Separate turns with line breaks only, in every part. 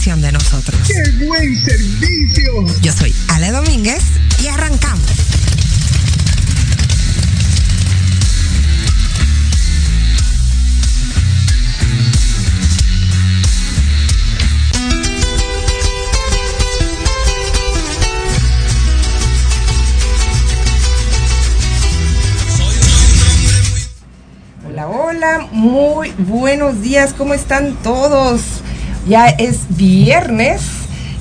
Versión de nosotros.
¡Qué buen servicio!
Yo soy Ale Domínguez y arrancamos. Hola, hola, muy buenos días, ¿cómo están todos? Ya es viernes,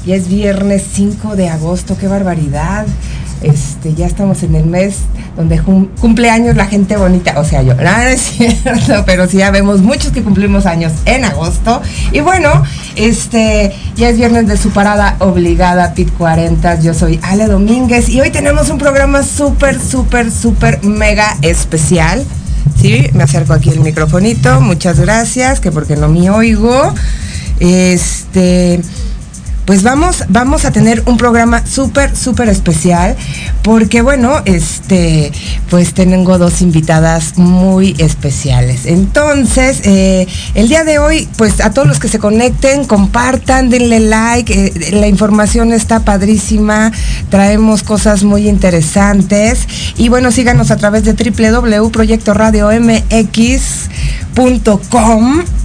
ya es viernes 5 de agosto, qué barbaridad. Este, ya estamos en el mes donde cum- cumple años la gente bonita, o sea, yo, no, no es cierto, pero sí ya vemos muchos que cumplimos años en agosto. Y bueno, este, ya es viernes de su parada obligada, PIT 40. Yo soy Ale Domínguez y hoy tenemos un programa súper, súper, súper mega especial. Sí, me acerco aquí el microfonito, muchas gracias, que porque no me oigo. Este, pues vamos, vamos a tener un programa súper, súper especial, porque bueno, este, pues tengo dos invitadas muy especiales. Entonces, eh, el día de hoy, pues a todos los que se conecten, compartan, denle like, eh, la información está padrísima, traemos cosas muy interesantes y bueno, síganos a través de www.proyectoradiomx.com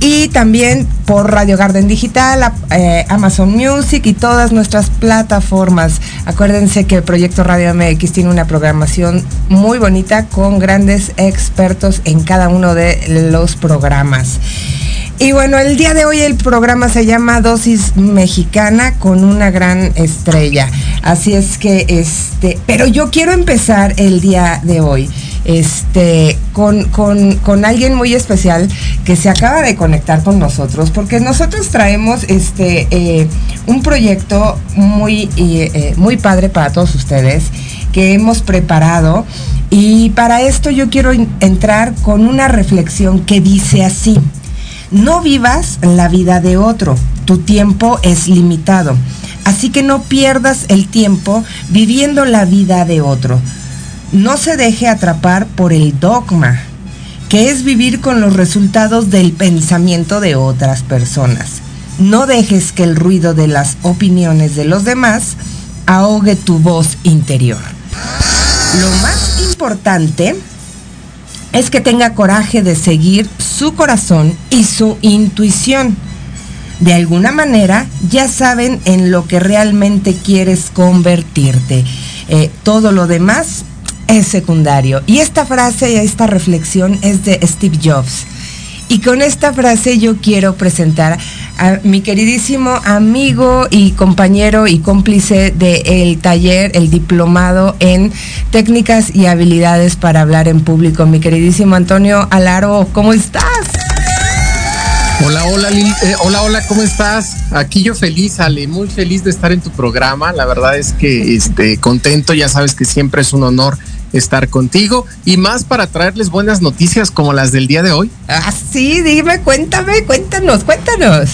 y también por Radio Garden Digital, eh, Amazon Music y todas nuestras plataformas. Acuérdense que el Proyecto Radio MX tiene una programación muy bonita con grandes expertos en cada uno de los programas. Y bueno, el día de hoy el programa se llama Dosis Mexicana con una gran estrella. Así es que, este, pero yo quiero empezar el día de hoy este, con, con- con alguien muy especial que se acaba de conectar con nosotros, porque nosotros traemos este, eh, un proyecto muy, eh, muy padre para todos ustedes que hemos preparado y para esto yo quiero entrar con una reflexión que dice así, no vivas la vida de otro, tu tiempo es limitado, así que no pierdas el tiempo viviendo la vida de otro. No se deje atrapar por el dogma, que es vivir con los resultados del pensamiento de otras personas. No dejes que el ruido de las opiniones de los demás ahogue tu voz interior. Lo más importante es que tenga coraje de seguir su corazón y su intuición. De alguna manera ya saben en lo que realmente quieres convertirte. Eh, todo lo demás es secundario. Y esta frase esta reflexión es de Steve Jobs. Y con esta frase yo quiero presentar mi queridísimo amigo y compañero y cómplice del taller, el diplomado en técnicas y habilidades para hablar en público, mi queridísimo Antonio Alaro, ¿cómo estás?
Hola, hola, eh, hola, hola, ¿cómo estás? Aquí yo feliz, Ale, muy feliz de estar en tu programa. La verdad es que este, contento, ya sabes que siempre es un honor estar contigo y más para traerles buenas noticias como las del día de hoy.
Ah, sí, dime, cuéntame, cuéntanos, cuéntanos.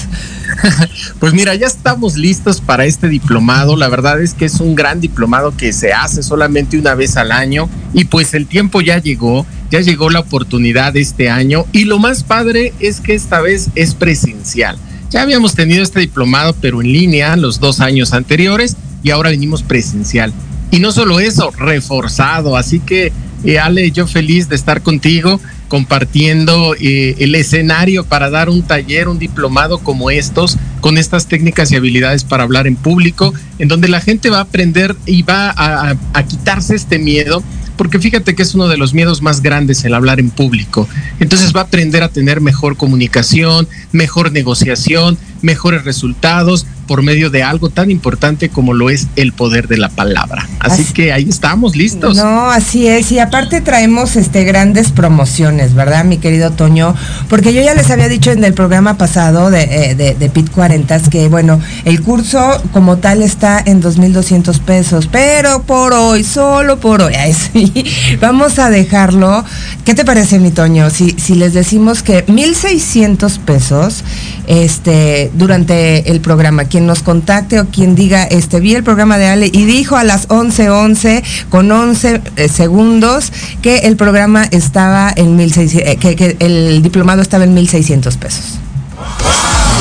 pues mira, ya estamos listos para este diplomado. La verdad es que es un gran diplomado que se hace solamente una vez al año y pues el tiempo ya llegó, ya llegó la oportunidad este año y lo más padre es que esta vez es presencial. Ya habíamos tenido este diplomado pero en línea los dos años anteriores y ahora venimos presencial. Y no solo eso, reforzado. Así que, eh, Ale, yo feliz de estar contigo compartiendo eh, el escenario para dar un taller, un diplomado como estos, con estas técnicas y habilidades para hablar en público, en donde la gente va a aprender y va a, a quitarse este miedo porque fíjate que es uno de los miedos más grandes el hablar en público. Entonces va a aprender a tener mejor comunicación, mejor negociación, mejores resultados, por medio de algo tan importante como lo es el poder de la palabra. Así, que ahí estamos listos.
No, así es. Y aparte traemos este grandes promociones, ¿verdad, mi querido Toño? Porque yo ya les había dicho en el programa pasado de, eh, de, de PIT 40 que, bueno, el curso como tal está en 2.200 pesos, pero por hoy, solo por hoy, sí, vamos a dejarlo. ¿Qué te parece, mi Toño? Si, si les decimos que 1.600 pesos este, durante el programa, nos contacte o quien diga, este, vi el programa de Ale y dijo a las 11:11 11, con 11 eh, segundos que el programa estaba en 1600, eh, que, que el diplomado estaba en 1600 pesos.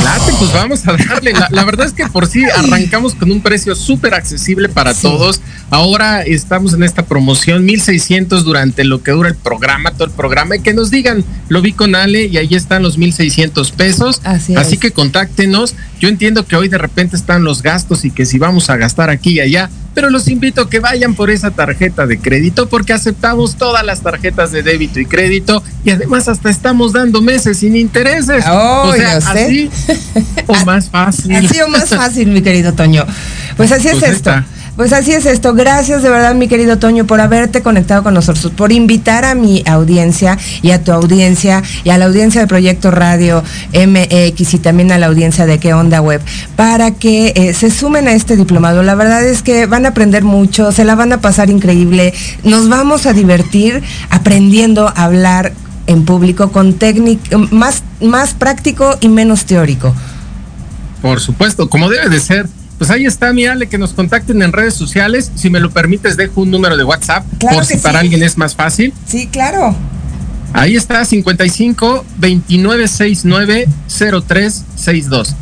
Late, pues vamos a darle. La, verdad es que por sí arrancamos con un precio súper accesible para todos. Ahora estamos en esta promoción 1600 durante lo que dura el programa, todo el programa. Y que nos digan, lo vi con Ale y ahí están los 1600 pesos. Así, Así que contáctenos. Yo entiendo que hoy de repente están los gastos y que si vamos a gastar aquí y allá, pero los invito a que vayan por esa tarjeta de crédito porque aceptamos todas las tarjetas de débito y crédito y además hasta estamos dando meses sin intereses.
Oh, o sea, así
o más fácil.
Así o más fácil, mi querido Toño. Pues así es pues esto. Pues así es esto. Gracias de verdad, mi querido Toño, por haberte conectado con nosotros, por invitar a mi audiencia y a tu audiencia y a la audiencia de Proyecto Radio MX y también a la audiencia de Qué Onda Web para que eh, se sumen a este diplomado. La verdad es que van a aprender mucho, se la van a pasar increíble. Nos vamos a divertir aprendiendo a hablar en público con técnica más, más práctico y menos teórico.
Por supuesto, como debe de ser. Pues ahí está, mi Ale, que nos contacten en redes sociales. Si me lo permites, dejo un número de WhatsApp por si para alguien es más fácil.
Sí, claro.
Ahí está, 55 2969 0362.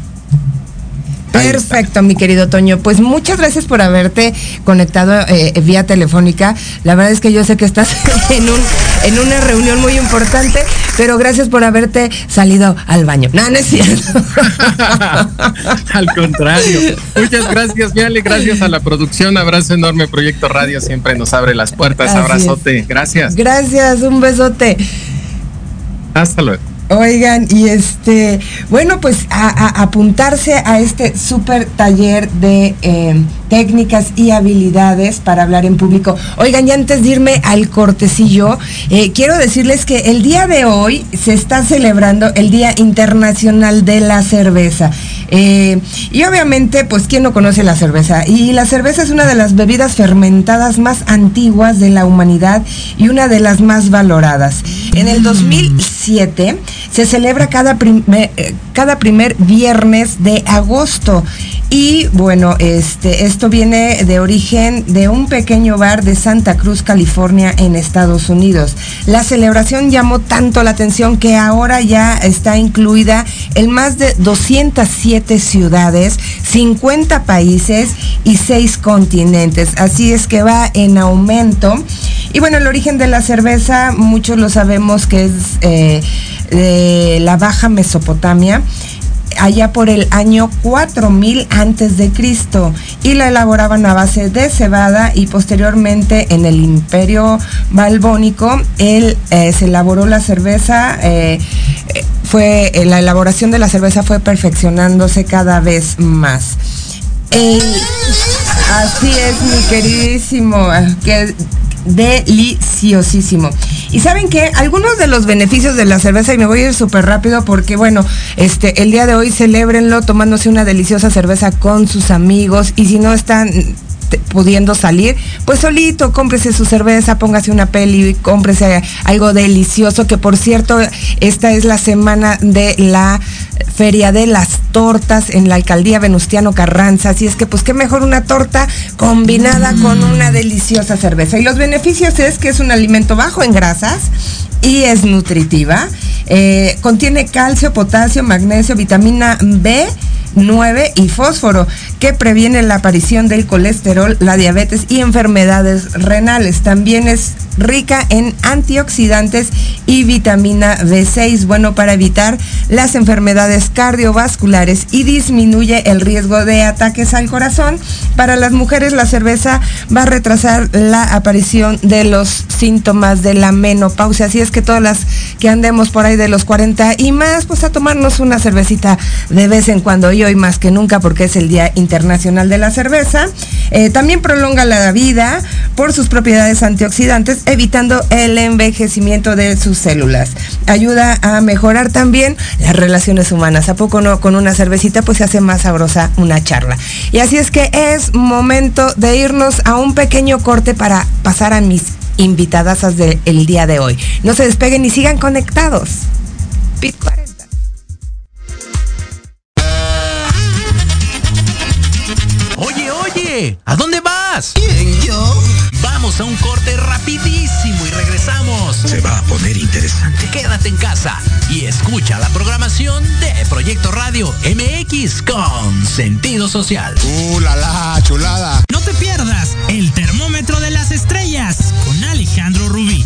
Perfecto, mi querido Toño. Pues muchas gracias por haberte conectado eh, vía telefónica. La verdad es que yo sé que estás en, un, en una reunión muy importante, pero gracias por haberte salido al baño. No, no es cierto.
al contrario. Muchas gracias, Miale. Gracias a la producción. Abrazo enorme. Proyecto Radio siempre nos abre las puertas. Abrazote. Gracias.
Gracias. Un besote.
Hasta luego.
Oigan, y este, bueno, pues a, apuntarse a este súper taller de eh, técnicas y habilidades para hablar en público. Oigan, y antes de irme al cortecillo, eh, quiero decirles que el día de hoy se está celebrando el Día Internacional de la Cerveza. Eh, y obviamente, pues, ¿quién no conoce la cerveza? Y la cerveza es una de las bebidas fermentadas más antiguas de la humanidad y una de las más valoradas. En el 2007 se celebra cada, primer, eh, cada primer viernes de agosto. Y bueno, este, esto viene de origen de un pequeño bar de Santa Cruz, California, en Estados Unidos. La celebración llamó tanto la atención que ahora ya está incluida en más de 207 ciudades, 50 países y 6 continentes. Así es que va en aumento. Y bueno, el origen de la cerveza, muchos lo sabemos que es eh, de la Baja Mesopotamia allá por el año 4000 antes de Cristo y la elaboraban a base de cebada y posteriormente en el Imperio Balbónico él, eh, se elaboró la cerveza eh, fue eh, la elaboración de la cerveza fue perfeccionándose cada vez más. así es mi queridísimo, que deliciosísimo. Y saben que algunos de los beneficios de la cerveza, y me voy a ir súper rápido porque bueno, este, el día de hoy celébrenlo tomándose una deliciosa cerveza con sus amigos y si no están pudiendo salir, pues solito, cómprese su cerveza, póngase una peli, cómprese algo delicioso, que por cierto, esta es la semana de la Feria de las Tortas en la Alcaldía Venustiano Carranza, así es que pues qué mejor una torta combinada con una deliciosa cerveza. Y los beneficios es que es un alimento bajo en grasas y es nutritiva, eh, contiene calcio, potasio, magnesio, vitamina B, 9 y fósforo, que previene la aparición del colesterol, la diabetes y enfermedades renales. También es rica en antioxidantes y vitamina B6, bueno para evitar las enfermedades cardiovasculares y disminuye el riesgo de ataques al corazón. Para las mujeres la cerveza va a retrasar la aparición de los síntomas de la menopausia, así es que todas las que andemos por ahí de los 40 y más, pues a tomarnos una cervecita de vez en cuando y hoy más que nunca porque es el Día Internacional de la Cerveza. Eh, también prolonga la vida por sus propiedades antioxidantes evitando el envejecimiento de sus células. Ayuda a mejorar también las relaciones humanas. ¿A poco no? Con una cervecita pues se hace más sabrosa una charla. Y así es que es momento de irnos a un pequeño corte para pasar a mis invitadas del día de hoy. No se despeguen y sigan conectados. Pit 40.
Oye, oye, ¿a dónde vas?
¿Quién, yo?
Vamos a un corte rapidísimo y regresamos.
Se va a poner interesante.
Quédate en casa y escucha la programación de Proyecto Radio MX con sentido social.
¡Uh, la, la chulada!
No te pierdas el termómetro de las estrellas con Alejandro Rubí,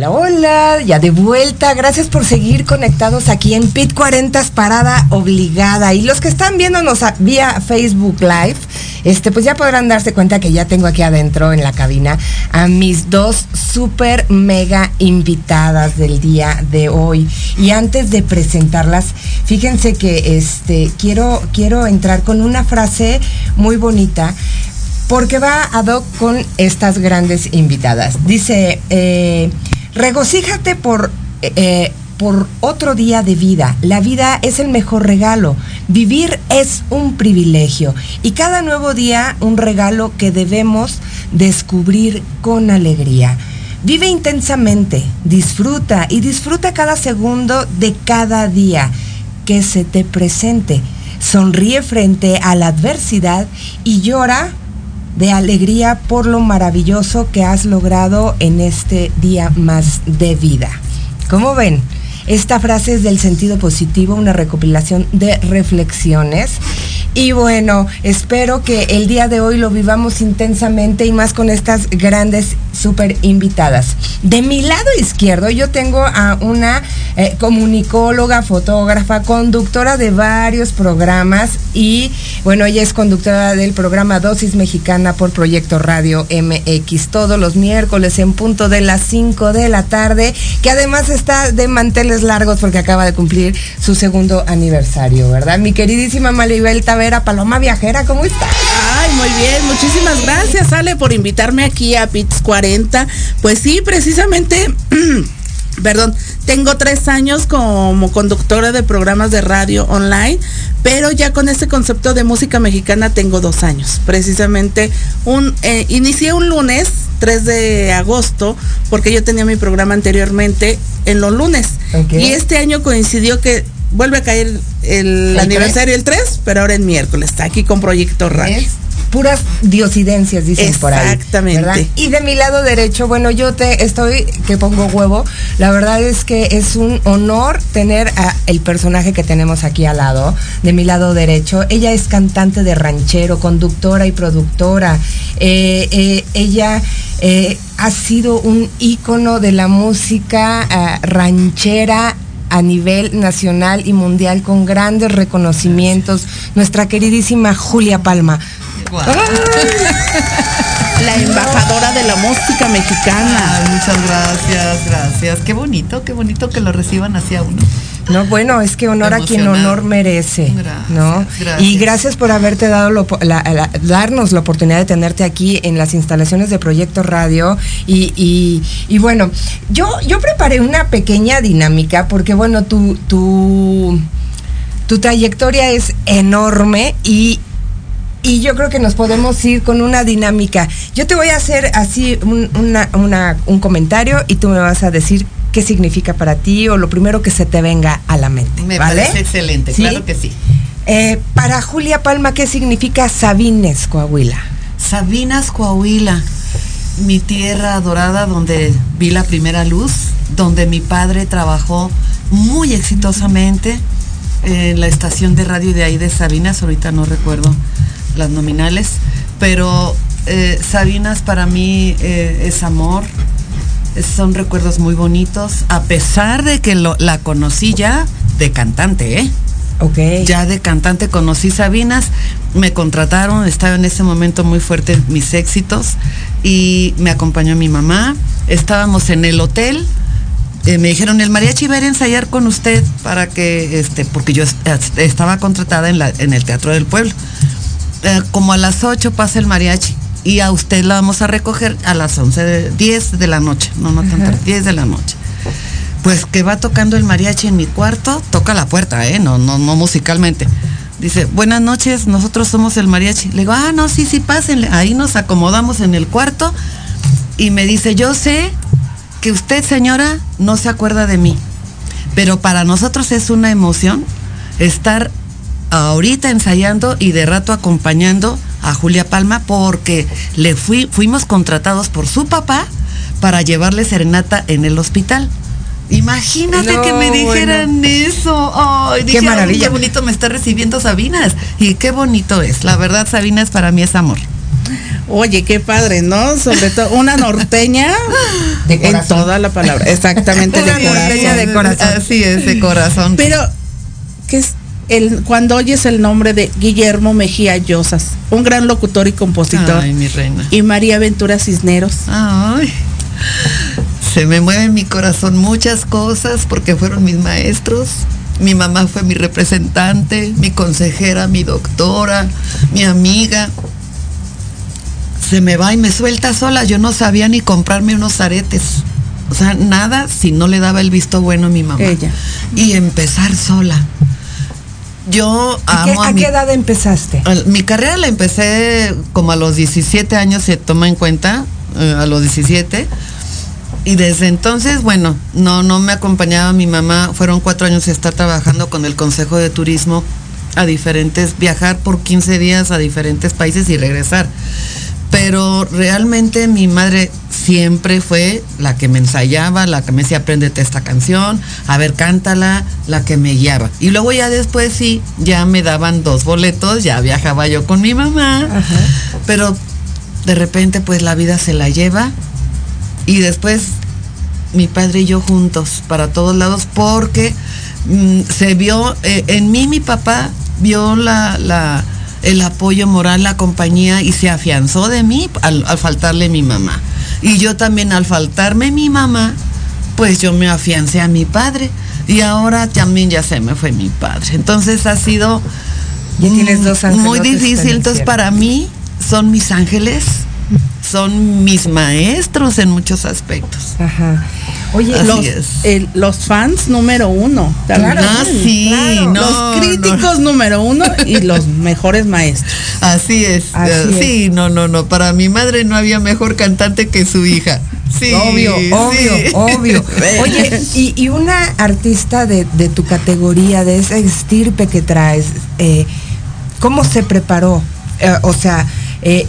Hola, hola, ya de vuelta. Gracias por seguir conectados aquí en Pit 40 Parada Obligada. Y los que están viéndonos a- vía Facebook Live, este, pues ya podrán darse cuenta que ya tengo aquí adentro en la cabina a mis dos super mega invitadas del día de hoy. Y antes de presentarlas, fíjense que este quiero, quiero entrar con una frase muy bonita porque va ad hoc con estas grandes invitadas. Dice, eh, regocíjate por, eh, por otro día de vida. La vida es el mejor regalo. Vivir es un privilegio y cada nuevo día un regalo que debemos descubrir con alegría. Vive intensamente, disfruta y disfruta cada segundo de cada día que se te presente. Sonríe frente a la adversidad y llora de alegría por lo maravilloso que has logrado en este día más de vida. ¿Cómo ven? Esta frase es del sentido positivo, una recopilación de reflexiones. Y bueno, espero que el día de hoy lo vivamos intensamente y más con estas grandes super invitadas. De mi lado izquierdo yo tengo a una eh, comunicóloga, fotógrafa, conductora de varios programas y bueno, ella es conductora del programa Dosis Mexicana por Proyecto Radio MX todos los miércoles en punto de las 5 de la tarde, que además está de manteles largos porque acaba de cumplir su segundo aniversario, ¿verdad? Mi queridísima Maribel Tavera, Paloma Viajera, ¿cómo está?
Ay, muy bien, muchísimas gracias, Ale, por invitarme aquí a Pits 40. Pues sí, precisamente, perdón, tengo tres años como conductora de programas de radio online, pero ya con este concepto de música mexicana tengo dos años. Precisamente, un eh, inicié un lunes, 3 de agosto, porque yo tenía mi programa anteriormente en los lunes. Y este año coincidió que vuelve a caer el,
¿El
aniversario el 3, pero ahora en miércoles. Está aquí con Proyecto Radio.
Es puras diosidencias, dicen por ahí.
Exactamente.
Y de mi lado derecho, bueno, yo te estoy que pongo huevo. La verdad es que es un honor tener a el personaje que tenemos aquí al lado, de mi lado derecho. Ella es cantante de ranchero, conductora y productora. Eh, eh, ella eh, ha sido un ícono de la música ah, ranchera a nivel nacional y mundial con grandes reconocimientos. Nuestra queridísima Julia Palma.
La embajadora de la música mexicana.
Ay, muchas gracias, gracias. Qué bonito, qué bonito que lo reciban hacia uno.
No, bueno, es que honor a quien honor merece,
Gracias,
¿no?
gracias.
Y gracias por haberte dado lo- la- la- darnos la oportunidad de tenerte aquí en las instalaciones de Proyecto Radio y, y- y bueno, yo yo preparé una pequeña dinámica porque bueno, tu tu tu trayectoria es enorme y y yo creo que nos podemos ir con una dinámica. Yo te voy a hacer así un, una- una- un comentario y tú me vas a decir qué significa para ti o lo primero que se te venga a la mente.
Me
¿vale?
parece excelente,
¿Sí?
claro que sí.
Eh, para Julia Palma, ¿qué significa Sabines, Coahuila?
Sabinas, Coahuila, mi tierra adorada donde vi la primera luz, donde mi padre trabajó muy exitosamente en la estación de radio de ahí de Sabinas, ahorita no recuerdo las nominales, pero eh, Sabinas para mí eh, es amor, son recuerdos muy bonitos, a pesar de que lo- la conocí ya de cantante, ¿eh?
Ok.
Ya de cantante conocí Sabinas, me contrataron, estaba en ese momento muy fuerte mis éxitos y me acompañó mi mamá, estábamos en el hotel, eh, me dijeron el mariachi va a ir a ensayar con usted para que, este, porque yo est- estaba contratada en, la, en el Teatro del Pueblo. Eh, como a las 8 pasa el mariachi y a usted la vamos a recoger a las 11, de, 10 de la noche, no, no tan tarde, 10 de la noche. Pues que va tocando el mariachi en mi cuarto, toca la puerta, ¿eh? No, no, no musicalmente. Dice, buenas noches, nosotros somos el mariachi. Le digo, ah, no, sí, sí, pásenle. Ahí nos acomodamos en el cuarto y me dice, yo sé que usted, señora, no se acuerda de mí, pero para nosotros es una emoción estar ahorita ensayando y de rato acompañando a Julia Palma porque le fui, fuimos contratados por su papá para llevarle serenata en el hospital. Imagínate
No,
que me dijeran eso. Ay,
Qué
dije, "Ay,
maravilla.
qué bonito me está recibiendo Sabinas. Y qué bonito es. La verdad, Sabinas para mí es amor.
Oye, qué padre, ¿no? Sobre todo una norteña
De
en
corazón.
toda la palabra. Exactamente, de
Una
corazón.
norteña de corazón. Así es, de corazón.
Pero, ¿qué es el, cuando oyes el nombre de Guillermo Mejía Llosas, un gran locutor y compositor,
Ay, mi reina.
y María Ventura Cisneros?
Ay, se me mueve en mi corazón muchas cosas porque fueron mis maestros. Mi mamá fue mi representante, mi consejera, mi doctora, mi amiga. Se me va y me suelta sola. Yo no sabía ni comprarme unos aretes. O sea, nada si no le daba el visto bueno a mi mamá.
Ella.
Y empezar sola. Yo
¿A qué,
amo a,
qué edad empezaste?
Mi carrera la empecé como a los 17 años, se toma en cuenta, eh, a los 17. Y desde entonces, bueno, no, no me acompañaba mi mamá. Fueron cuatro años de estar trabajando con el Consejo de Turismo a diferentes, viajar por 15 días a diferentes países y regresar. Pero realmente mi madre siempre fue la que me ensayaba, la que me decía, apréndete esta canción, a ver, cántala, la que me guiaba. Y luego ya después sí, ya me daban dos boletos, ya viajaba yo con mi mamá. Pero de repente pues la vida se la lleva y después mi padre y yo juntos para todos lados porque mm, se vio eh, en mí mi papá vio la, la- el apoyo moral la compañía y se afianzó de mí al, al faltarle mi mamá. Y yo también al faltarme mi mamá pues yo me afiancé a mi padre y ahora también ya se me fue mi padre. Entonces ha sido
Ya tienes dos
muy difícil. entonces para mí son mis ángeles son mis maestros en muchos aspectos.
Ajá. Oye,
Así
Los,
es.
el- los fans número uno. también.
Claro,
Ah, sí,
claro.
no,
los críticos número uno y los mejores maestros.
Así es.
Así
eh, sí, no, no, no. Para mi madre no había mejor cantante que su hija. Sí,
obvio,
sí.
obvio, obvio. Oye, y, y una artista de, de tu categoría, de esa estirpe que traes, eh, ¿cómo se preparó? Eh, o sea, eh,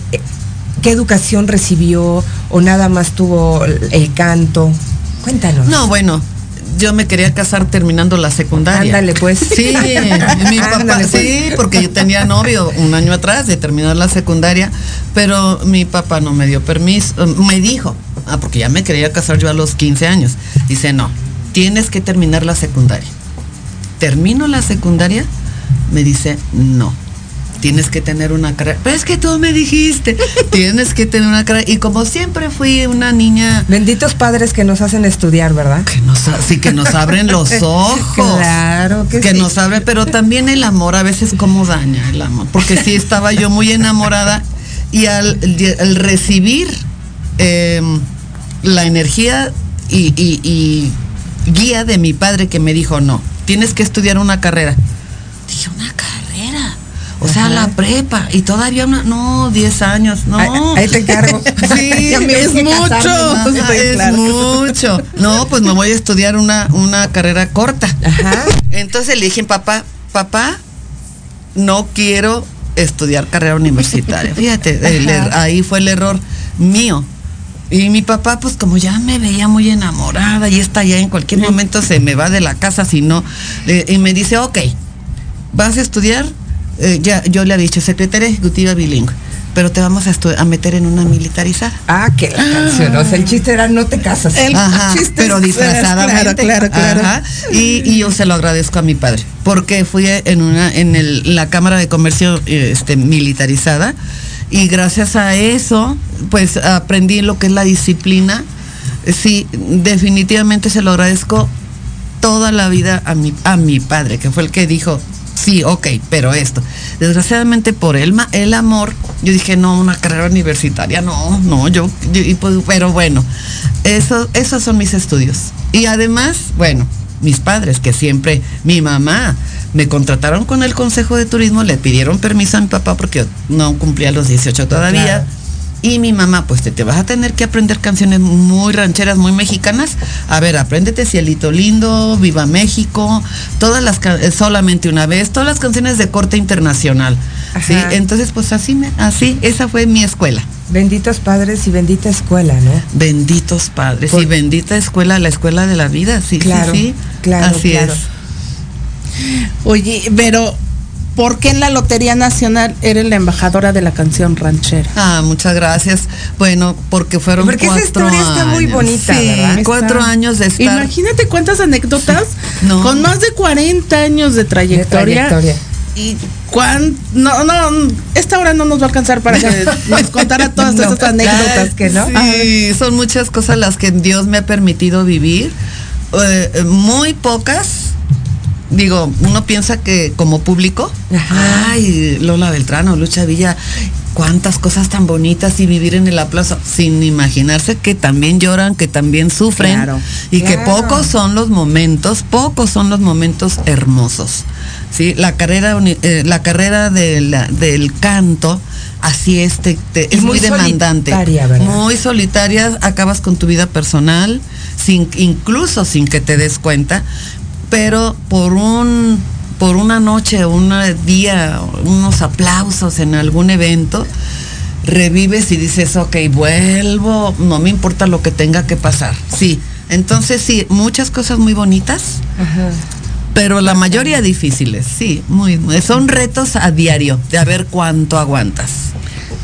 ¿qué educación recibió o nada más tuvo el, canto? Cuéntanos.
No, bueno, yo me quería casar terminando la secundaria.
Ándale, pues.
Sí, mi papá,
Ándale, pues.
sí, porque yo tenía novio un año atrás de terminar la secundaria, pero mi papá no me dio permiso, me dijo, ah, porque ya me quería casar yo a los 15 años. Dice, no, tienes que terminar la secundaria. Termino la secundaria, me dice, no. Tienes que tener una carrera. Pero es que tú me dijiste, tienes que tener una carrera. Y como siempre fui una niña
Benditos padres que nos hacen estudiar, ¿verdad?
que nos, sí, que nos abren los ojos.
Claro que,
que
sí.
nos abre, pero también el amor a veces cómo daña el amor, porque sí estaba yo muy enamorada y al, al recibir eh, la energía y, y- y guía de mi padre que me dijo, no, tienes que estudiar una carrera. Dije, una carrera. O sea,
Ajá.
la prepa y todavía una, no, 10 años, no.
Ahí, ahí te encargo.
Sí,
es
casarme,
mucho.
¿no?
Es
claro.
mucho. No, pues me voy a estudiar una, una carrera corta.
Ajá.
Entonces le dije, papá, papá, no quiero estudiar carrera universitaria. Fíjate, el er- ahí fue el error mío. Y mi papá, pues como ya me veía muy enamorada y está ya en cualquier momento se me va de la casa, si no, le- y me dice, ok, vas a estudiar, eh, ya yo le he dicho, secretaria ejecutiva bilingüe, pero te vamos a, meter en una militarizada.
Ah, que la canción. O sea, el chiste era no te casas.
El
Ajá,
chiste
pero disfrazadamente.
Claro, claro, claro.
Ajá, Y, y yo se lo agradezco a mi padre, porque fui en una en el- la Cámara de Comercio este, militarizada y gracias a eso, pues aprendí lo que es la disciplina. Sí, definitivamente se lo agradezco toda la vida a mi, a mi padre, que fue el que dijo, sí, ok, pero esto. Desgraciadamente por el, el amor, yo dije, no, una carrera universitaria, no, no, yo, y pues, pero bueno, eso, esos son mis estudios. Y además, bueno, mis padres, que siempre, mi mamá, me contrataron con el Consejo de Turismo, le pidieron permiso a mi papá porque yo no cumplía los 18 todavía. Y mi mamá, pues te, te vas a tener que aprender canciones muy rancheras, muy mexicanas. A ver, apréndete Cielito Lindo, Viva México, todas las eh, solamente una vez, todas las canciones de corte internacional. ¿sí? Entonces, pues así me, así, esa fue mi escuela.
Benditos padres y bendita escuela, ¿no?
Benditos padres
Por-
y bendita escuela, la escuela de la vida, sí,
Claro,
sí, sí.
claro,
Así
claro.
es.
Oye, pero ¿por qué en la Lotería Nacional eres la embajadora de la canción ranchera?
Ah, muchas gracias. Bueno, porque fueron
Porque esa
cuatro
historia está muy
años.
bonita,
Sí,
¿verdad?
cuatro
Está-
años de estar.
Imagínate cuántas anécdotas
No.
con más de 40 años de
De
trayectoria. Y cuán, no, no, esta hora no nos va a alcanzar para que nos contara todas
No,
esas anécdotas.
que no.
Sí, son muchas cosas las que Dios me ha permitido vivir. Eh, muy pocas. Digo, uno piensa que como público,
Ajá.
ay, Lola Beltrán o Lucha Villa, cuántas cosas tan bonitas y vivir en el aplauso, sin imaginarse que también lloran, que también sufren
Claro,
y que pocos son los momentos, pocos son los momentos hermosos. Sí, la carrera, eh, la carrera de la- del canto, así es, te- te-
Y
es
muy
muy demandante.
solitaria, ¿verdad?
Muy solitaria, acabas con tu vida personal, sin, incluso sin que te des cuenta, pero por un por una noche, un día, unos aplausos en algún evento, revives y dices, ok, vuelvo, no me importa lo que tenga que pasar. Sí, entonces sí, muchas cosas muy bonitas,
Ajá.
pero la mayoría difíciles, sí, muy, son retos a diario de a ver cuánto aguantas.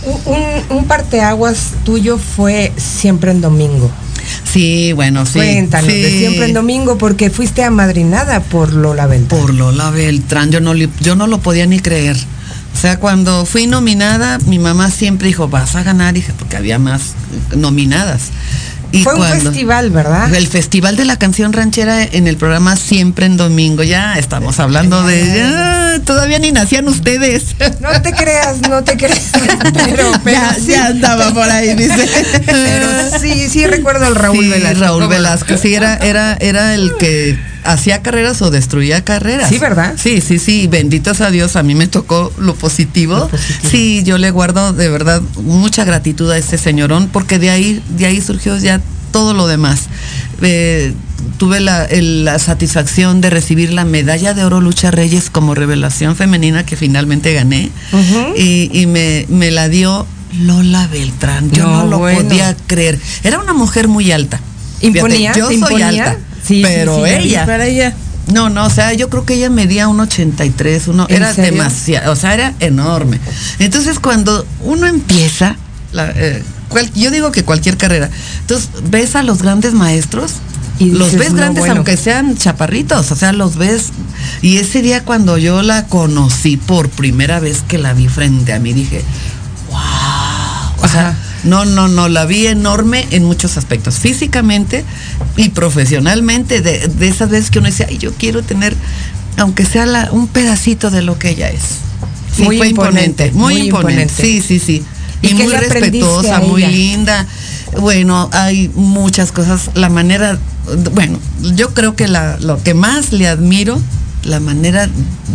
Un, un, un parteaguas tuyo fue siempre en domingo.
Sí, bueno, sí.
Cuéntanos, de siempre en domingo, porque fuiste amadrinada por Lola Beltrán.
Por Lola Beltrán, yo no, yo no lo podía ni creer. O sea, cuando fui nominada, mi mamá siempre dijo, vas a ganar, hija, porque había más nominadas. Y
Fue un festival, ¿verdad?
El Festival de la Canción Ranchera en el programa Siempre en Domingo. Ya estamos hablando de... ya, todavía ni nacían ustedes.
No te creas, no te creas. Pero, pero
ya,
sí.
ya andaba por ahí, dice.
Pero sí, sí recuerdo al Raúl
Sí,
Velasco.
Raúl. Velasco, sí, era, era, era el que hacía carreras o destruía carreras.
Sí, ¿verdad?
Sí, sí, sí, benditos a Dios, a mí me tocó lo positivo.
Lo positivo.
Sí, yo le guardo de verdad mucha gratitud a este señorón, porque de ahí, de ahí surgió ya todo lo demás. Eh, tuve la, el- la satisfacción de recibir la medalla de oro Lucha Reyes como revelación femenina que finalmente gané y, y me, me la dio Lola Beltrán. Yo no,
No,
lo
bueno.
podía creer. Era una mujer muy alta.
¿Imponía?
Fíjate, yo
¿Te
soy
imponía?
alta.
Sí,
pero
sí,
ella.
Para ella.
No, no, o sea, yo creo que ella medía un 83, uno,
¿En
era
serio?
demasiado, o sea, era enorme. Entonces, cuando uno empieza, la, eh, cual- yo digo que cualquier carrera, entonces ves a los grandes maestros,
Y
los
dices,
ves
no,
grandes
bueno.
aunque sean chaparritos, o sea, los ves. Y ese día cuando yo la conocí por primera vez que la vi frente a mí, dije, wow. O sea. No, no, no, la vi enorme en muchos aspectos, físicamente y profesionalmente, de, de esas veces que uno dice, ay, yo quiero tener, aunque sea la- un pedacito de lo que ella es. Sí,
Muy
fue
imponente,
muy,
muy
imponente.
imponente.
Sí, sí, sí.
¿Y
muy respetuosa, muy linda. Bueno, hay muchas cosas. La manera, bueno, yo creo que la, lo que más le admiro, la manera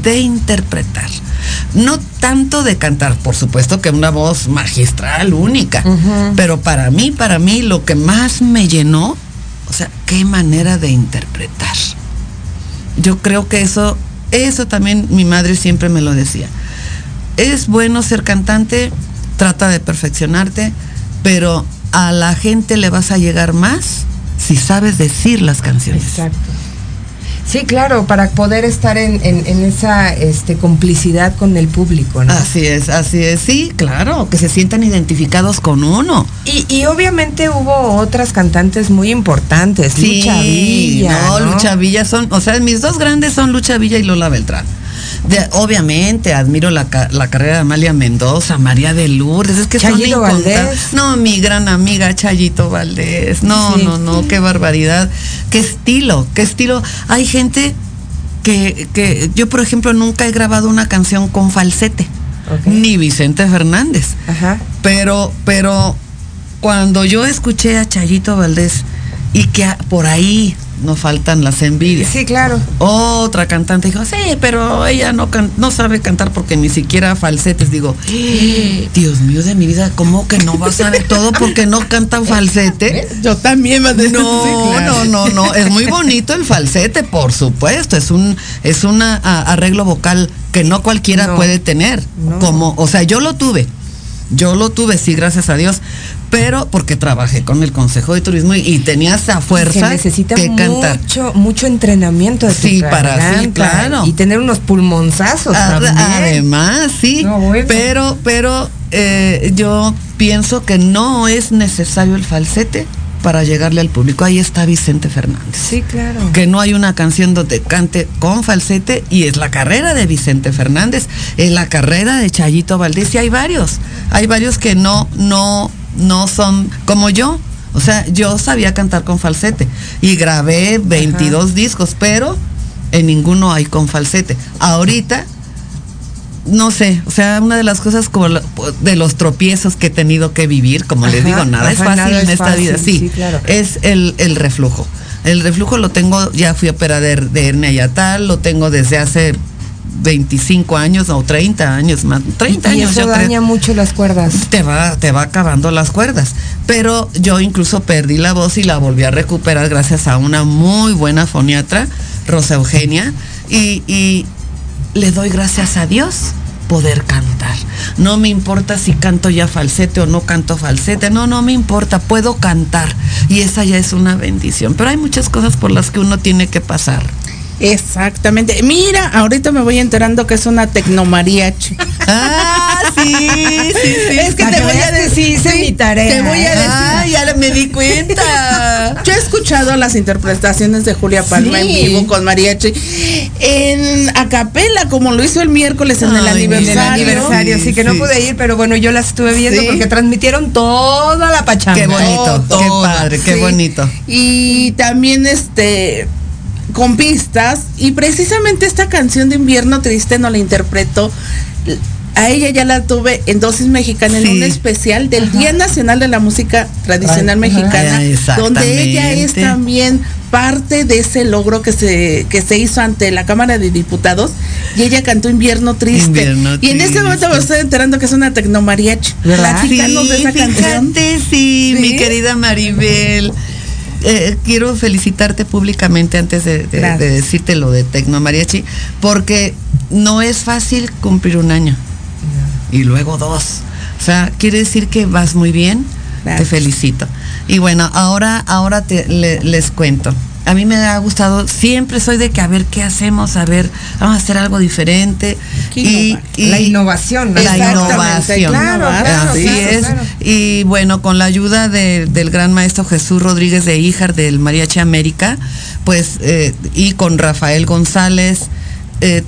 de interpretar. No tanto de cantar, por supuesto que una voz magistral, única. Pero para mí, para mí, lo que más me llenó, o sea, qué manera de interpretar. Yo creo que eso, eso también mi madre siempre me lo decía. Es bueno ser cantante, trata de perfeccionarte, pero a la gente le vas a llegar más si sabes decir las canciones.
Exacto. Sí, claro, para poder estar en, en- en esa este, complicidad con el público, ¿no?
Así es, así es. Sí, claro, que se sientan identificados con uno.
Y, y obviamente hubo otras cantantes muy importantes,
Sí,
Lucha Villa.
no,
¿no?
Lucha Villa son, o sea, mis dos grandes son Lucha Villa y Lola Beltrán. De- obviamente admiro la, la carrera de Amalia Mendoza, María de Lourdes, es que son
Chayito
incontables.
Valdés.
No, mi gran amiga Chayito Valdés. No,
Sí.
no, no, qué barbaridad. Qué estilo, qué estilo. Hay gente que, que yo, por ejemplo, nunca he grabado una canción con falsete. Ni Vicente Fernández.
Ajá.
Pero, pero cuando yo escuché a Chayito Valdés y que por ahí no faltan las envidias.
Sí, claro.
Otra cantante dijo, sí, pero ella no, can- no sabe cantar porque ni siquiera falsetes. Digo, Dios mío de mi vida, ¿cómo que no va a saber todo porque no cantan falsete?
Yo también me
No, no, no, no. Es muy bonito el falsete, por supuesto. Es un, es un arreglo vocal que no cualquiera
No.
puede tener.
No.
Como, o sea, yo lo tuve. Yo lo tuve, sí, gracias a Dios. Pero porque trabajé con el Consejo de Turismo y, y tenía esa
Se
fuerza
necesita
que cantar.
mucho, mucho entrenamiento de
Sí, para- sí,
garganta
claro.
Y tener unos pulmonzazos
Ad-
también.
Además, sí.
No, bueno.
Pero, pero eh, yo pienso que no es necesario el falsete para llegarle al público. Ahí está Vicente Fernández.
Sí, claro.
Que no hay una canción donde cante con falsete y es la carrera de Vicente Fernández, es la carrera de Chayito Valdés y hay varios, hay varios que no, no, no son como yo. O sea, yo sabía cantar con falsete y grabé 22 discos, pero en ninguno hay con falsete. Ahorita no sé, o sea, una de las cosas como de los tropiezos que he tenido que vivir, como les digo, nada es fácil
nada
en
es
esta
fácil,
vida, sí,
sí, claro.
es el, el reflujo. El reflujo lo tengo, ya fui operada de, de hernia yatal, lo tengo desde hace 25 años o 30 años más, 30
y
años
eso
yo creo
daña mucho las cuerdas.
te va, te va acabando las cuerdas. Pero yo incluso perdí la voz y la volví a recuperar gracias a una muy buena foniatra, Rosa Eugenia, y, y le doy gracias a Dios poder cantar. No me importa si canto ya falsete o no canto falsete, no, no me importa, puedo cantar. Y esa ya es una bendición. Pero hay muchas cosas por las que uno tiene que pasar.
Exactamente. Mira, ahorita me voy enterando que es una tecnomariachi.
Ah, sí, sí, sí.
Es que te voy a decir.
sí hice mi tarea,
Te voy a decir.
Ah, ya me di cuenta.
Yo he escuchado las interpretaciones de Julia Palma en vivo con mariachi en acapela, como lo hizo el miércoles en el
Ay,
En el
aniversario.
aniversario, sí, que no pude ir, pero bueno, yo las estuve viendo
Sí.
porque transmitieron toda la pachanga.
Qué bonito,
Todo,
qué padre, qué bonito.
Y también este con pistas y precisamente esta canción de invierno triste no la interpretó a ella ya la tuve en dosis mexicana en
Sí.
un especial del Día Nacional de la Música Tradicional
Ajá.
Mexicana, donde ella es también parte de ese logro que se que se hizo ante la Cámara de Diputados y ella cantó Invierno Triste.
Invierno
y en este momento me estoy enterando que es una tecnomariachi. Platícanos de esa canción.
sí,
¿Sí?
mi querida Maribel. Eh, quiero felicitarte públicamente antes de, de- de decirte lo de Tecno Mariachi, porque no es fácil cumplir un año y luego dos. O sea, quiere decir que vas muy bien.
Gracias.
Te felicito. Y bueno, ahora, ahora te, le- les cuento. A mí me ha gustado, siempre soy de que a ver qué hacemos, a ver, vamos a hacer algo diferente. Y,
La innovación, ¿no?
la innovación.
claro, claro,
Así
claro,
es.
claro.
Y bueno, con la ayuda de- del gran maestro Jesús Rodríguez de Híjar del Mariachi América, pues, eh, y con Rafael González, eh,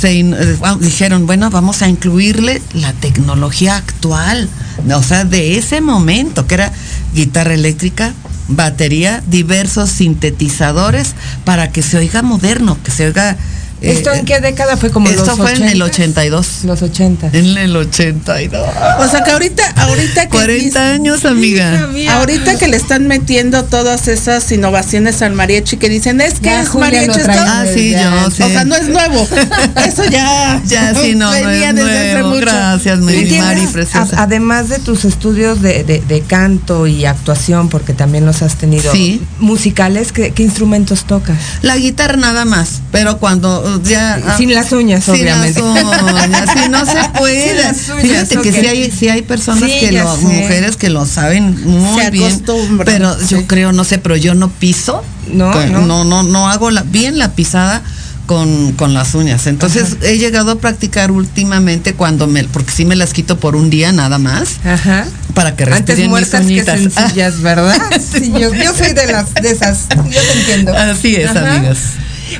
se in- eh, dijeron, bueno, vamos a incluirle la tecnología actual, o sea, de ese momento, que era guitarra eléctrica, batería, diversos sintetizadores, para que se oiga moderno, que se oiga... eh,
¿Esto en qué década fue como
esto
los
fue en el
80s?
82.
Los 80.
En el 82.
O sea que ahorita, ahorita que
40 años, amiga.
Ahorita que le están metiendo todas esas innovaciones al mariachi que dicen es que
Ya
es
Julia
mariachi esto-
Ah, sí,
Ya,
yo, sí.
O sea, no es nuevo. Eso ya.
Ya, sí, no, no
venía
es
desde hace
nuevo.
mucho.
Gracias,
¿Y
mi
tienes,
Mari
a-
preciosa.
además de tus estudios de, de- de canto y actuación, porque también los has tenido
Sí.
musicales, ¿qué, qué instrumentos tocas?
La guitarra nada más, pero cuando ya... ah,
Sin las uñas,
sin
obviamente.
las uñas, sí, no se puede.
Sin las uñas,
Fíjate que sí hay, sí hay personas
Sí,
que lo,
sé.
mujeres que lo saben muy
Se
bien. Pero
sí.
yo creo, no sé, pero yo no piso
No,
con-
no.
no, no, no hago la, bien la pisada con, con las uñas. Entonces he llegado a practicar últimamente cuando me, porque sí me las quito por un día nada más,
Ajá.
para que
Antes
respiren mis
muertas que
uñitas.
sencillas, ¿verdad? Sí, yo, yo soy de las de esas. Yo te entiendo.
Así es,
Ajá.
amigas.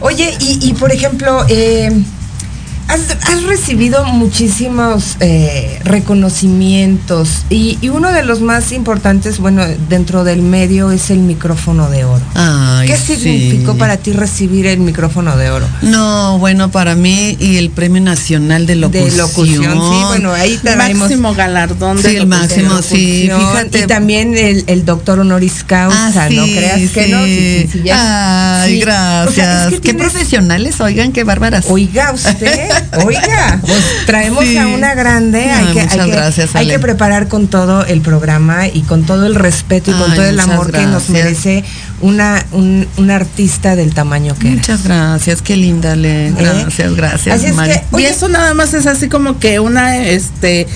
Oye, y, y por ejemplo, eh, has, has recibido muchísimos eh, reconocimientos y, y uno de los más importantes, bueno, dentro del medio es el micrófono de oro.
Ay,
¿Qué
sí.
significó para ti recibir el micrófono de oro?
No, bueno, para mí y el Premio Nacional de Locución.
De locución, sí, bueno, ahí tenemos
Máximo galardón de
Sí, el
locución.
máximo, sí, fíjate.
Y también el, el doctor honoris causa,
Ah,
¿no
sí,
creas que no? Sí, sí, sí, ya.
Ay,
Sí.
gracias.
O sea, es que
qué
tienes-
profesionales, oigan, qué bárbaras.
Oiga usted, oiga, pues traemos
Sí.
a una grande, hay,
Ay,
que,
gracias,
hay que preparar con todo el programa y con todo el respeto y con
Ay,
todo el amor que nos merece una, un, un artista del tamaño que eres.
Muchas gracias, qué linda, Le. Gracias, gracias.
Así es
y eso nada más es así como que una, este,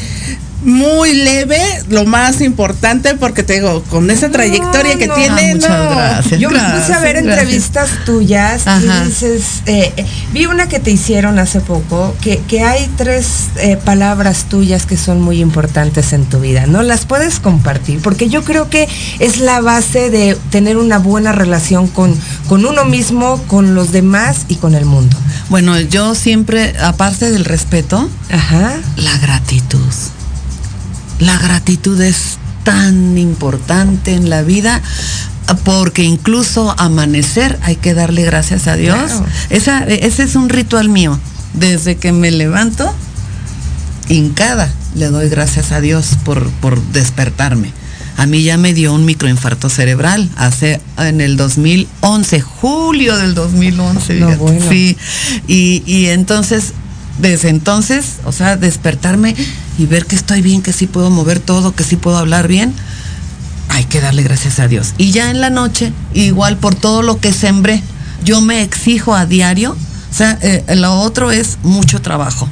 muy leve, lo más importante, porque te digo, con esa trayectoria que
no.
tiene,
Ah, muchas
no.
gracias.
Yo me puse a
gracias,
ver
gracias.
entrevistas tuyas
Ajá.
y dices, eh, eh, vi una que te hicieron hace poco, que, que hay tres eh, palabras tuyas que son muy importantes en tu vida. ¿No las puedes compartir? Porque yo creo que es la base de tener una buena relación con, con uno mismo, con los demás y con el mundo.
Bueno, yo siempre, aparte del respeto,
Ajá.
la gratitud. La gratitud es tan importante en la vida porque incluso amanecer hay que darle gracias a Dios.
Claro.
Esa, ese es un ritual mío. Desde que me levanto, hincada, le doy gracias a Dios por, por despertarme. A mí ya me dio un microinfarto cerebral hace en el 2011, julio del 2011.
No, bueno.
Sí, y, y entonces, desde entonces, o sea, despertarme y ver que estoy bien, que sí puedo mover todo, que sí puedo hablar bien, hay que darle gracias a Dios. Y ya en la noche, igual por todo lo que sembré, yo me exijo a diario, o sea, eh, lo otro es mucho trabajo,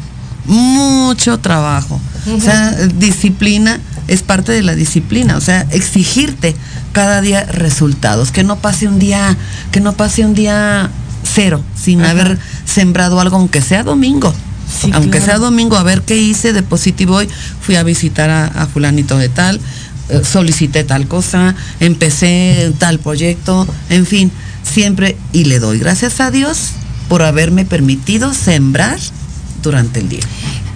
mucho trabajo. O sea, disciplina es parte de la disciplina, o sea, exigirte cada día resultados, que no pase un día, que no pase un día cero sin
Ajá.
haber sembrado algo, aunque sea domingo.
Sí,
aunque
claro.
sea domingo, a ver qué hice de positivo hoy. Fui a visitar a, a fulanito de tal, eh, solicité tal cosa, empecé tal proyecto, en fin, siempre y le doy gracias a Dios por haberme permitido sembrar durante el día.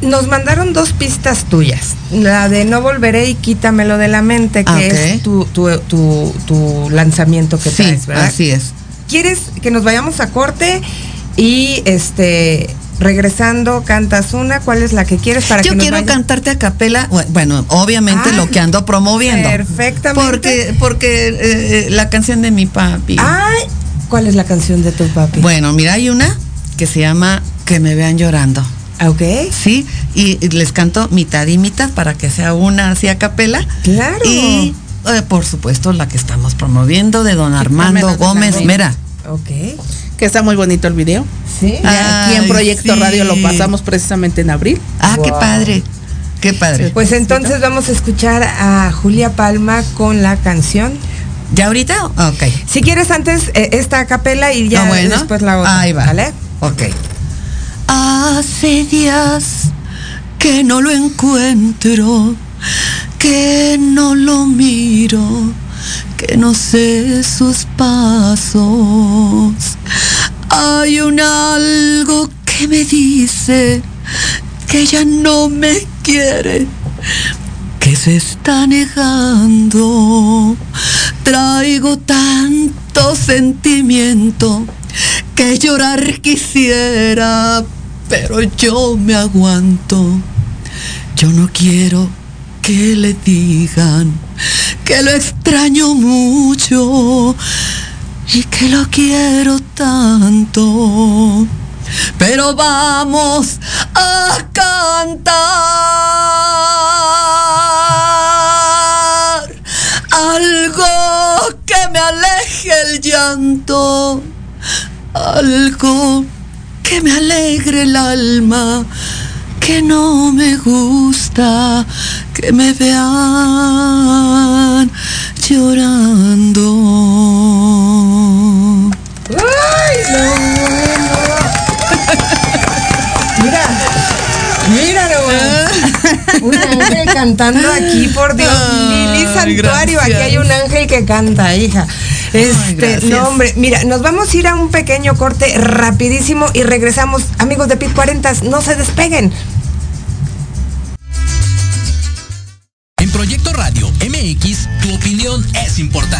Nos mandaron dos pistas tuyas. La de No Volveré y Quítamelo de la Mente, que
Ah,
es tu, tu, tu, tu lanzamiento que
Sí,
traes, ¿verdad?
así es.
¿Quieres que nos vayamos a corte y este regresando cantas una? ¿Cuál es la que quieres para
Yo
que nos
quiero
vaya-
cantarte a capela, bueno, obviamente
Ah,
lo que ando promoviendo.
perfectamente.
Porque, porque eh, eh, la canción de mi papi.
Ay, ¿cuál es la canción de tu papi?
Bueno, mira, hay una que se llama Que me vean llorando.
Ah, Ok.
Sí, y y les canto mitad y mitad para que sea una así a capela.
Claro.
Y eh, por supuesto la que estamos promoviendo de don Armando Gómez. Mera.
Ok.
Que está muy bonito el video.
Sí.
Y aquí en Proyecto
sí.
Radio lo pasamos precisamente en abril.
Ah, qué padre. Qué padre.
Pues entonces vamos a escuchar a Julia Palma con la canción.
¿Ya ahorita? Ok.
Si quieres antes eh, esta capela y ya
Ah, bueno.
después la otra.
Ahí va.
¿Vale?
Ok. Hace días que no lo encuentro, que no lo miro, que no sé sus pasos. Hay un algo que me dice que ya no me quiere, que se está negando. Traigo tanto sentimiento que llorar quisiera, pero yo me aguanto. Yo no quiero que le digan que lo extraño mucho y que lo quiero tanto. Pero vamos a cantar algo que me aleje el llanto, algo que me alegre el alma, que no me gusta que me vean llorando. Mira, míralo.
Un ángel cantando aquí, por Dios.
Ay,
Lili Santuario, aquí hay un ángel que canta, hija. Este,
Ay,
no, hombre, mira, nos vamos a ir a un pequeño corte rapidísimo y regresamos. Amigos de PIT 40, no se despeguen.
En Proyecto Radio MX, tu opinión es importante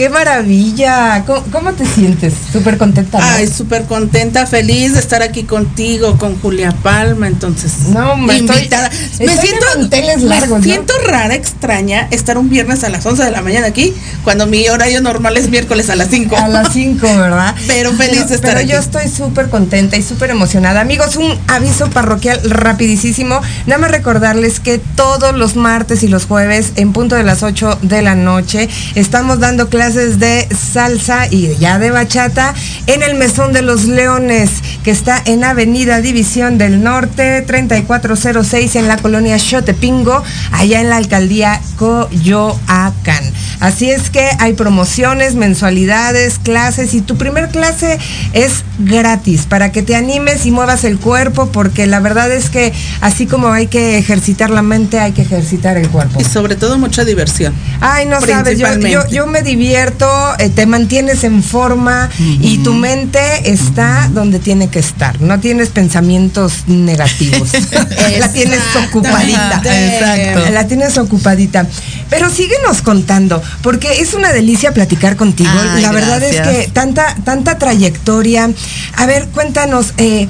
Qué maravilla. ¿Cómo, cómo te sientes? Súper contenta. ¿no?
Ay, súper contenta, feliz de estar aquí contigo, con Julia Palma, entonces.
No, estoy-
invitada.
estoy
me siento, me siento rara, extraña estar un viernes a las 11 de la mañana aquí, cuando mi horario normal es miércoles a las 5.
A las 5, ¿verdad?
Pero feliz de estar
pero
aquí.
yo estoy súper contenta y súper emocionada. Amigos, un aviso parroquial rapidísimo. Nada más recordarles que todos los martes y los jueves, en punto de las 8 de la noche, estamos dando clases de salsa y ya de bachata en el Mesón de los Leones, que está en Avenida División del Norte, 3406, en la colonia Xotepingo, allá en la alcaldía Coyoacán. Así es que hay promociones, mensualidades, clases y tu primer clase es gratis para que te animes y muevas el cuerpo porque la verdad es que así como hay que ejercitar la mente, hay que ejercitar el cuerpo.
Y sobre todo mucha diversión.
Ay, no sabes, yo, yo, yo me divierto, eh, te mantienes en forma y tu mente está donde tiene que estar. No tienes pensamientos negativos. la tienes ocupadita.
Exacto.
La tienes ocupadita. Pero síguenos contando, porque es una delicia platicar contigo.
Ay,
la verdad es que tanta, tanta trayectoria. A ver, cuéntanos, eh,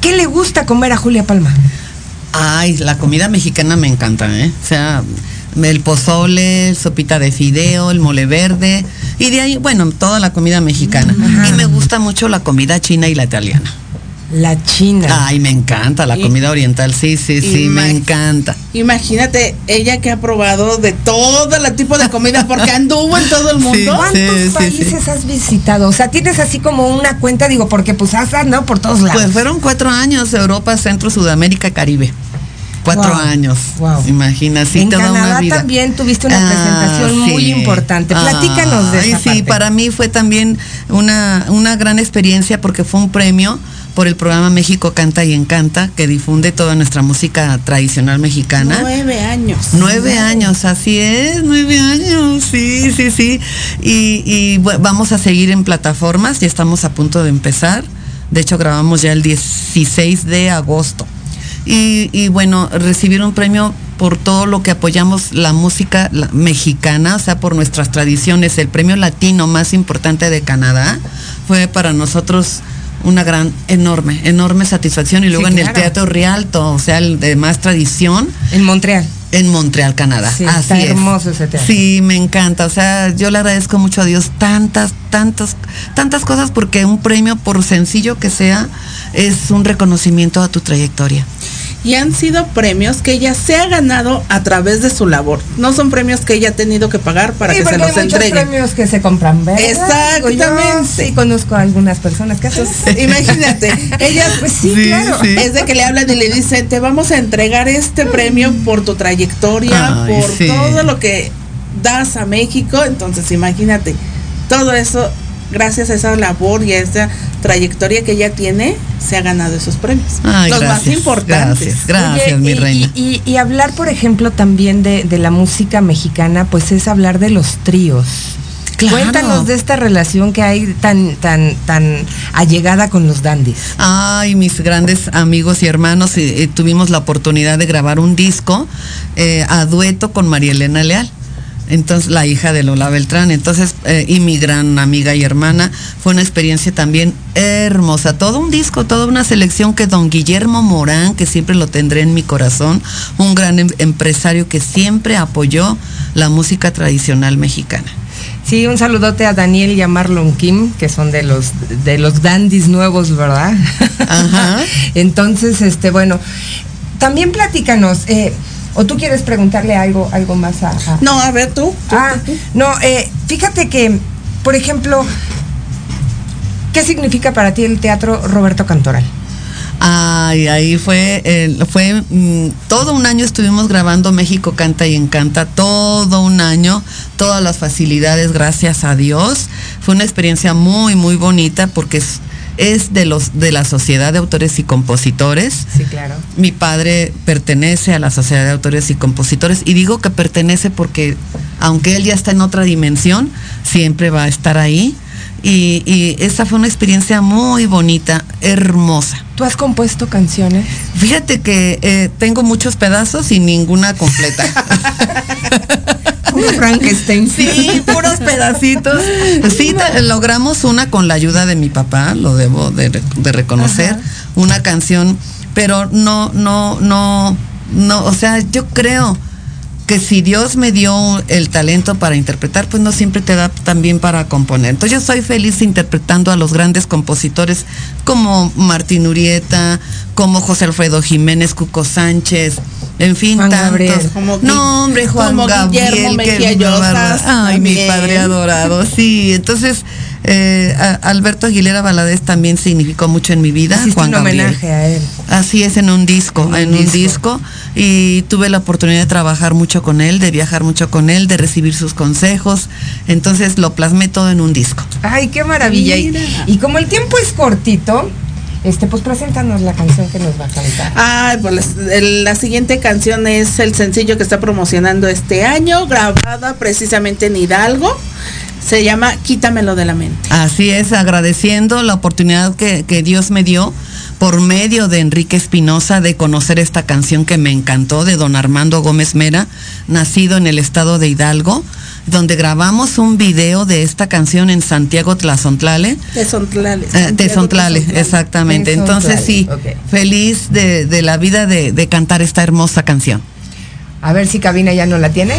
¿qué le gusta comer a Julia Palma?
Ay, la comida mexicana me encanta, ¿eh? O sea, el pozole, sopita de fideo, el mole verde. Y de ahí, bueno, toda la comida mexicana. Y me gusta mucho la comida china y la italiana.
La china.
Ay, me encanta la
Y-
comida oriental. Sí, sí, sí, me encanta.
Imagínate, ella que ha probado de todo el tipo de comida, porque anduvo en todo el mundo.
¿Cuántos
sí, sí,
países has visitado? O sea, tienes así como una cuenta, digo, porque pues has andado por todos lados.
Pues fueron cuatro años, Europa, Centro, Sudamérica, Caribe. Cuatro
Wow,
años.
wow.
Imagina, sí,
en
toda una
Canadá
vida.
también tuviste una
Ah,
presentación muy importante. Platícanos de esa
sí,
parte.
para mí fue también una, una gran experiencia porque fue un premio por el programa México Canta y Encanta, que difunde toda nuestra música tradicional mexicana.
Nueve años.
Nueve años, así es, nueve años, sí, sí, sí. Y, vamos a seguir en plataformas, ya estamos a punto de empezar. De hecho, grabamos ya el 16 de agosto. Y, y bueno, recibir un premio por todo lo que apoyamos la música mexicana, o sea, por nuestras tradiciones, el premio latino más importante de Canadá, fue para nosotros una gran, enorme, enorme satisfacción. Y luego
Sí,
en el. Teatro Rialto, o sea, el de más tradición,
En Montreal.
en Montreal, Canadá.
Sí,
Así
está
es.
hermoso ese teatro.
Sí, me encanta. O sea, yo le agradezco mucho a Dios tantas, tantas, tantas cosas porque un premio, por sencillo que sea, es un reconocimiento a tu trayectoria.
Y han sido premios que ella se ha ganado a través de su labor. No son premios que ella ha tenido que pagar para
sí,
que se los
hay
entreguen.
premios que se compran, ¿verdad?
Exactamente.
Yo sí, conozco a algunas personas que hacen.
Imagínate, ella
Pues sí,
Sí,
claro.
sí.
es de que le hablan y le dicen, te vamos a entregar este premio por tu trayectoria,
Ay,
por
sí.
todo lo que das a México. Entonces, imagínate, todo eso, gracias a esa labor y a esa trayectoria que ella tiene, se ha ganado esos premios.
Ay,
Los
gracias,
más importantes.
Gracias, gracias,
Oye,
mi
y,
reina.
Y, y- y hablar, por ejemplo, también de, de la música mexicana, pues es hablar de los tríos.
Claro.
Cuéntanos de esta relación que hay tan, tan, tan allegada con los dandies.
Ay, mis grandes amigos y hermanos, eh, eh, tuvimos la oportunidad de grabar un disco eh, a dueto con María Elena Leal. Entonces, la hija de Lola Beltrán, entonces, eh, y mi gran amiga y hermana, fue una experiencia también hermosa. Todo un disco, toda una selección que don Guillermo Morán, que siempre lo tendré en mi corazón, un gran em- empresario que siempre apoyó la música tradicional mexicana.
Sí, un saludote a Daniel y a Marlon Kim, que son de los de los dandies nuevos, ¿verdad?
Ajá.
Entonces, este, bueno, también platícanos, eh, o tú quieres preguntarle algo, algo más a, a-
No, a ver tú. tú,
Ah,
tú, tú.
no, eh, fíjate que, por ejemplo, ¿qué significa para ti el teatro Roberto Cantoral?
Ay, ahí fue, eh, fue mm, todo un año estuvimos grabando México Canta y Encanta, todo un año, todas las facilidades, gracias a Dios. Fue una experiencia muy, muy bonita porque es, es de los de la Sociedad de Autores y Compositores.
Sí, claro.
Mi padre pertenece a la Sociedad de Autores y Compositores y digo que pertenece porque aunque él ya está en otra dimensión, siempre va a estar ahí. Y, y esa fue una experiencia muy bonita, hermosa.
¿Tú has compuesto canciones?
Fíjate que eh, tengo muchos pedazos y ninguna completa.
Un Frankenstein.
Sí, puros pedacitos. Sí, te- logramos una con la ayuda de mi papá, lo debo de reconocer, una canción, pero no, no, no, no, o sea, yo creo que si Dios me dio el talento para interpretar, pues no siempre te da también para componer. Entonces yo soy feliz interpretando a los grandes compositores como Martín Urieta, como José Alfredo Jiménez, Cuco Sánchez, en fin,
Juan
tantos.
Gabriel.
Como
no, hombre, Juan
como
Gabriel,
Guillermo Mejía Llosas.
Ay, mi padre adorado, sí. Entonces, eh, Alberto Aguilera Valadez también significó mucho en mi vida.
Hiciste
Juan
un
Gabriel.
homenaje a él.
Así es, en un disco,
En
en
un disco.
disco. Y tuve la oportunidad de trabajar mucho con él, de viajar mucho con él, de recibir sus consejos. Entonces lo plasmé todo en un disco.
Ay, qué maravilla. Y, y como el tiempo es cortito, este, pues preséntanos la canción que nos va a cantar.
Ay, pues la siguiente canción es el sencillo que está promocionando este año, grabada precisamente en Hidalgo. Se llama Quítamelo de la mente.
Así es, agradeciendo la oportunidad que, que Dios me dio por medio de Enrique Espinosa de conocer esta canción que me encantó de don Armando Gómez Mera, nacido en el estado de Hidalgo, donde grabamos un video de esta canción en Santiago Tlazontlale.
Tesontlale.
Eh, exactamente. Entonces sí, feliz de, de la vida de, de cantar esta hermosa canción.
A ver si cabina ya no la tiene.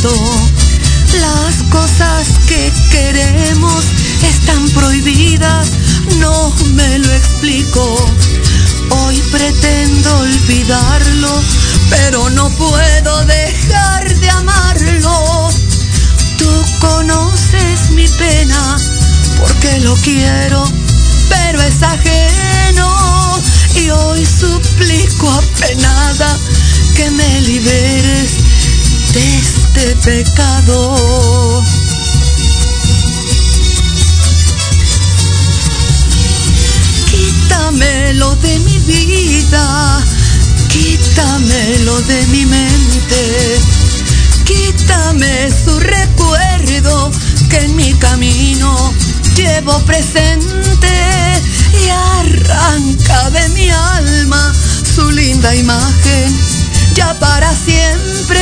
Las cosas que queremos están prohibidas, no me lo explico. Hoy pretendo olvidarlo, pero no puedo dejar de amarlo. Tú conoces mi pena, porque lo quiero, pero es ajeno. Y hoy suplico apenada que me liberes de este pecado. Quítamelo de mi vida, quítamelo de mi mente, quítame su recuerdo que en mi camino llevo presente y arranca de mi alma su linda imagen ya para siempre,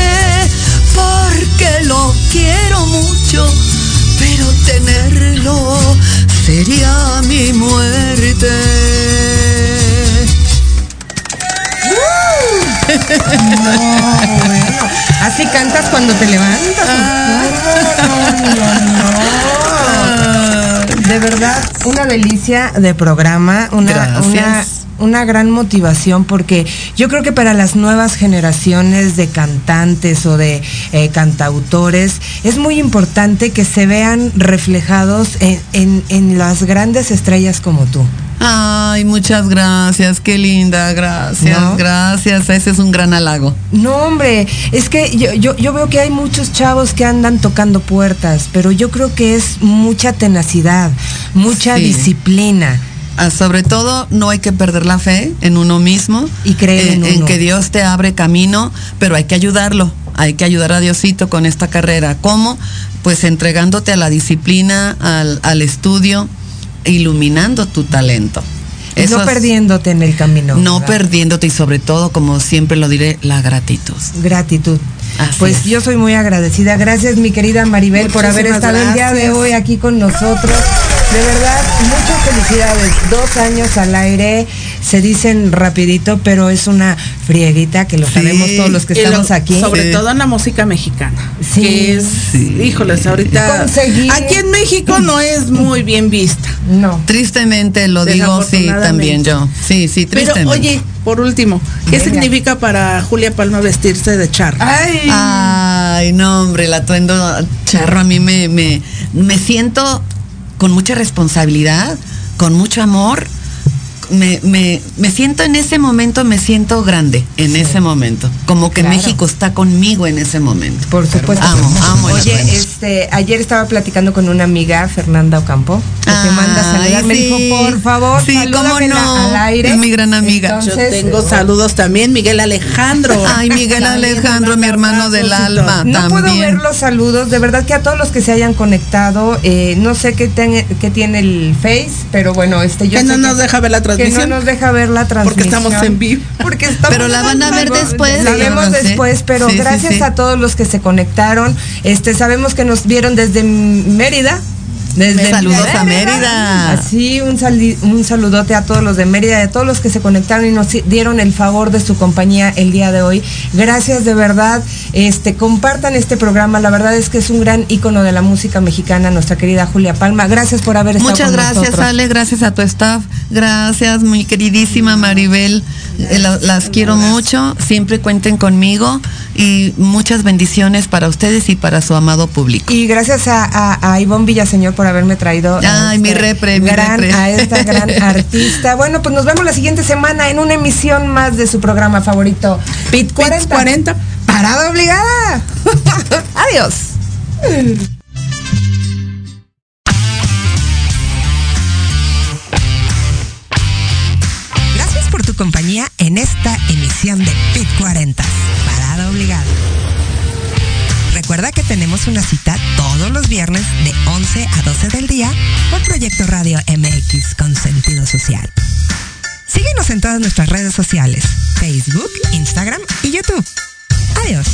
porque lo quiero mucho, pero tenerlo sería mi muerte.
No, bueno. Así cantas cuando te levantas. No, no, no. De verdad, una delicia de programa, una,
Gracias.
una, una gran motivación porque yo creo que para las nuevas generaciones de cantantes o de eh, cantautores es muy importante que se vean reflejados en, en- en las grandes estrellas como tú.
Ay, muchas gracias, qué linda, gracias,
¿No?
gracias. Ese es un gran halago.
No, hombre, es que yo, yo, yo veo que hay muchos chavos que andan tocando puertas, pero yo creo que es mucha tenacidad, mucha
Sí.
disciplina.
Ah, sobre todo, no hay que perder la fe en uno mismo
Y creer en uno.
que Dios te abre camino, pero hay que ayudarlo. Hay que ayudar a Diosito con esta carrera. ¿Cómo? Pues entregándote a la disciplina, al, al estudio, iluminando tu talento.
Y
Eso
no perdiéndote en el camino.
No
¿verdad?
perdiéndote y sobre todo, como siempre lo diré, la gratitud.
Gratitud.
Así
pues
es.
yo soy muy agradecida. Gracias, mi querida Maribel, por haber estado el día de hoy aquí con nosotros. De verdad, muchas felicidades. Dos años al aire se dicen rapidito, pero es una frieguita que lo
Sí.
sabemos todos los que
Y lo-
estamos aquí.
Sobre
Sí.
todo en la música mexicana.
Sí.
Que es,
Sí.
híjoles, ahorita.
Conseguir-
Aquí en México no es muy bien vista.
No.
Tristemente lo digo, sí, también yo. Sí, sí,
Pero,
tristemente.
oye, por último, ¿qué
Venga.
significa para Julia Palma vestirse de charro?
Ay,
Ay, no, hombre, el atuendo charro a mí me, me, me siento con mucha responsabilidad, con mucho amor. Me, me, me siento en ese momento, me siento grande en ese momento. Como que
Claro.
México está conmigo en ese momento.
Por supuesto.
Amo, amo el
Oye, este, ayer estaba platicando con una amiga, Fernanda Ocampo, que te manda a saludar. Me dijo, por favor,
Sí, cómo no.
al aire.
Es mi gran amiga.
Yo
Entonces,
tengo saludos también, Miguel Alejandro.
Ay, Miguel
También
Alejandro, mi hermano del alma.
No puedo ver los saludos, de verdad que a todos los que se hayan conectado, eh, no sé qué, ten- qué tiene el Face, pero bueno, este yo
Que no nos deja ver la
que no
transmisión.
nos deja ver la transmisión.
Porque estamos en vivo.
Porque estamos
Pero la van a ver después,
La vemos
¿sí?
después, pero
Sí, sí,
gracias
sí.
a todos los que se conectaron. Este, sabemos que nos vieron desde Mérida. Desde
Saludos a Mérida.
Así, un, sali- un saludote a todos los de Mérida, y a todos los que se conectaron y nos dieron el favor de su compañía el día de hoy. Gracias de verdad. Este, compartan este programa. La verdad es que es un gran ícono de la música mexicana, nuestra querida Julia Palma. Gracias por haber estado
Muchas
con
gracias,
nosotros.
Ale, gracias a tu staff. Gracias, mi queridísima Maribel. Eh, la- las quiero mucho. Siempre cuenten conmigo y muchas bendiciones para ustedes y para su amado público.
Y gracias a, a, a Ivonne Villaseñor por haberme traído a
Ay, mi repre, mi
gran,
repre.
a esta gran artista. Bueno, pues nos vemos la siguiente semana en una emisión más de su programa favorito, Pit 40.
40.
Parada obligada. Adiós. Gracias por tu compañía en esta emisión de Pit 40. Obligada. Recuerda que tenemos una cita todos los viernes de 11 a 12 del día por Proyecto Radio MX con sentido social. Síguenos en todas nuestras redes sociales, Facebook, Instagram y YouTube. Adiós.